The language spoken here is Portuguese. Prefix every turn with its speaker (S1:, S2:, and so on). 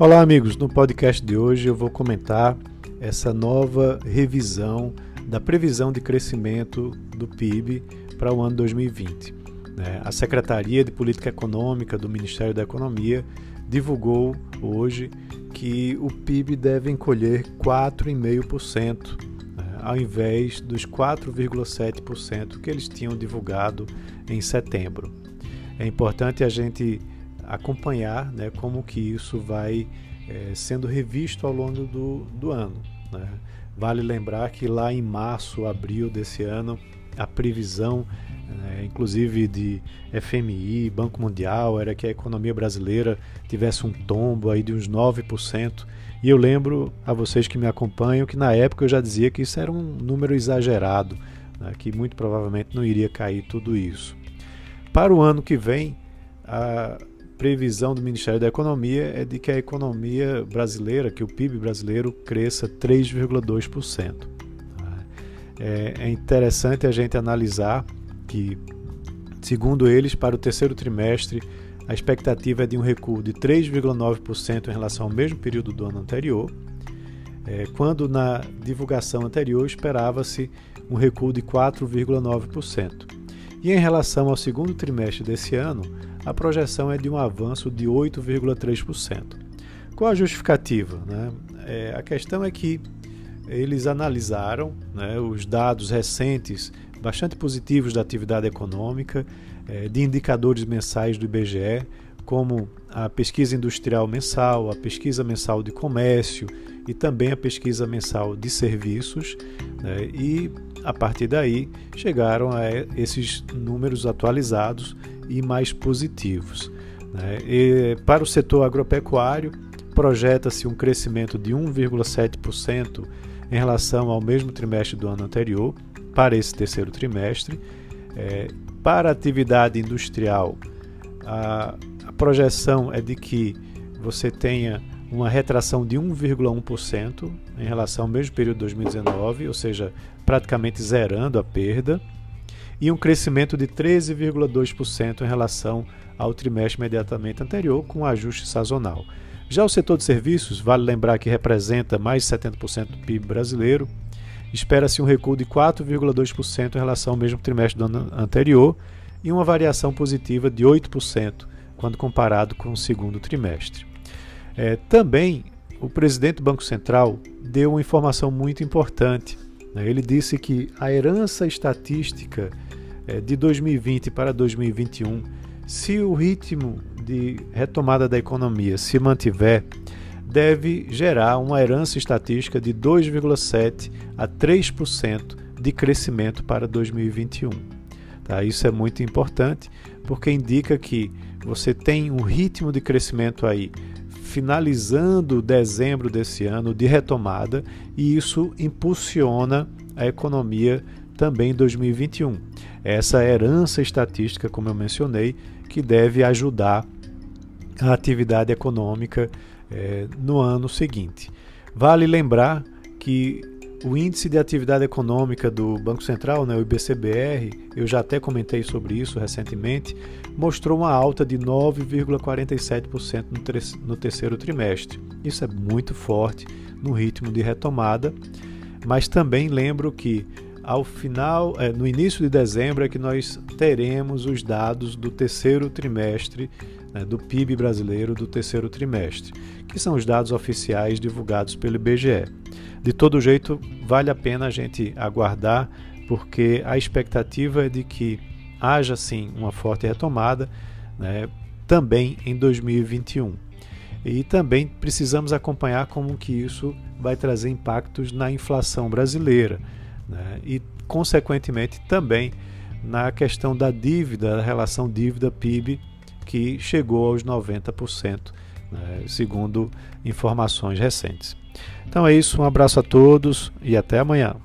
S1: Olá, amigos. No podcast de hoje eu vou comentar essa nova revisão da previsão de crescimento do PIB para o ano 2020. Né? A Secretaria de Política Econômica do Ministério da Economia divulgou hoje que o PIB deve encolher 4,5%, né? ao invés dos 4,7% que eles tinham divulgado em setembro. É importante a gente acompanhar né, como que isso vai é, sendo revisto ao longo do, do ano. Né? Vale lembrar que lá em março, abril desse ano, a previsão, é, inclusive de FMI, Banco Mundial, era que a economia brasileira tivesse um tombo aí de uns 9%. E eu lembro a vocês que me acompanham que na época eu já dizia que isso era um número exagerado, né, que muito provavelmente não iria cair tudo isso. Para o ano que vem, a, previsão do Ministério da Economia é de que a economia brasileira, que o PIB brasileiro cresça 3,2%. É, é interessante a gente analisar que, segundo eles, para o terceiro trimestre, a expectativa é de um recuo de 3,9% em relação ao mesmo período do ano anterior, é, quando na divulgação anterior esperava-se um recuo de 4,9%. E em relação ao segundo trimestre desse ano, a projeção é de um avanço de 8,3%. Qual a justificativa? Né? É, a questão é que eles analisaram né, os dados recentes, bastante positivos da atividade econômica, é, de indicadores mensais do IBGE, como a pesquisa industrial mensal, a pesquisa mensal de comércio e também a pesquisa mensal de serviços, né, e a partir daí chegaram a esses números atualizados e mais positivos. Né? E para o setor agropecuário, projeta-se um crescimento de 1,7% em relação ao mesmo trimestre do ano anterior, para esse terceiro trimestre. É, para a atividade industrial, a, a projeção é de que você tenha uma retração de 1,1% em relação ao mesmo período de 2019, ou seja, praticamente zerando a perda e um crescimento de 13,2% em relação ao trimestre imediatamente anterior, com ajuste sazonal. Já o setor de serviços, vale lembrar que representa mais de 70% do PIB brasileiro, espera-se um recuo de 4,2% em relação ao mesmo trimestre do ano anterior e uma variação positiva de 8% quando comparado com o segundo trimestre. É, também o presidente do Banco Central deu uma informação muito importante. Né? Ele disse que a herança estatística é, de 2020 para 2021, se o ritmo de retomada da economia se mantiver, deve gerar uma herança estatística de 2,7 a 3% de crescimento para 2021. Tá? Isso é muito importante porque indica que você tem um ritmo de crescimento aí finalizando dezembro desse ano de retomada e isso impulsiona a economia também em 2021 essa herança estatística, como eu mencionei, que deve ajudar a atividade econômica é, no ano seguinte. Vale lembrar que o índice de atividade econômica do Banco Central, né, o IBCBR, eu já até comentei sobre isso recentemente, mostrou uma alta de 9,47% no terceiro trimestre. Isso é muito forte no ritmo de retomada, mas também lembro que ao final, é, no início de dezembro, é que nós teremos os dados do terceiro trimestre, né, do PIB brasileiro do terceiro trimestre, que são os dados oficiais divulgados pelo IBGE. De todo jeito, vale a pena a gente aguardar, porque a expectativa é de que haja sim uma forte retomada né, também em 2021. E também precisamos acompanhar como que isso vai trazer impactos na inflação brasileira né? e, consequentemente, também na questão da dívida, da relação dívida-PIB, que chegou aos 90%, né? segundo informações recentes. Então é isso, um abraço a todos e até amanhã.